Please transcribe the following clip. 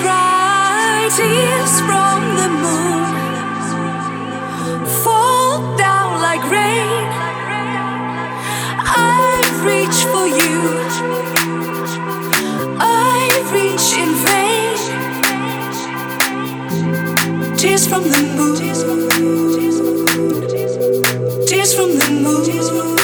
cry tears from the moon fall down like rain. I reach for you. I reach in vain. Tears from the moon. Tears from the moon.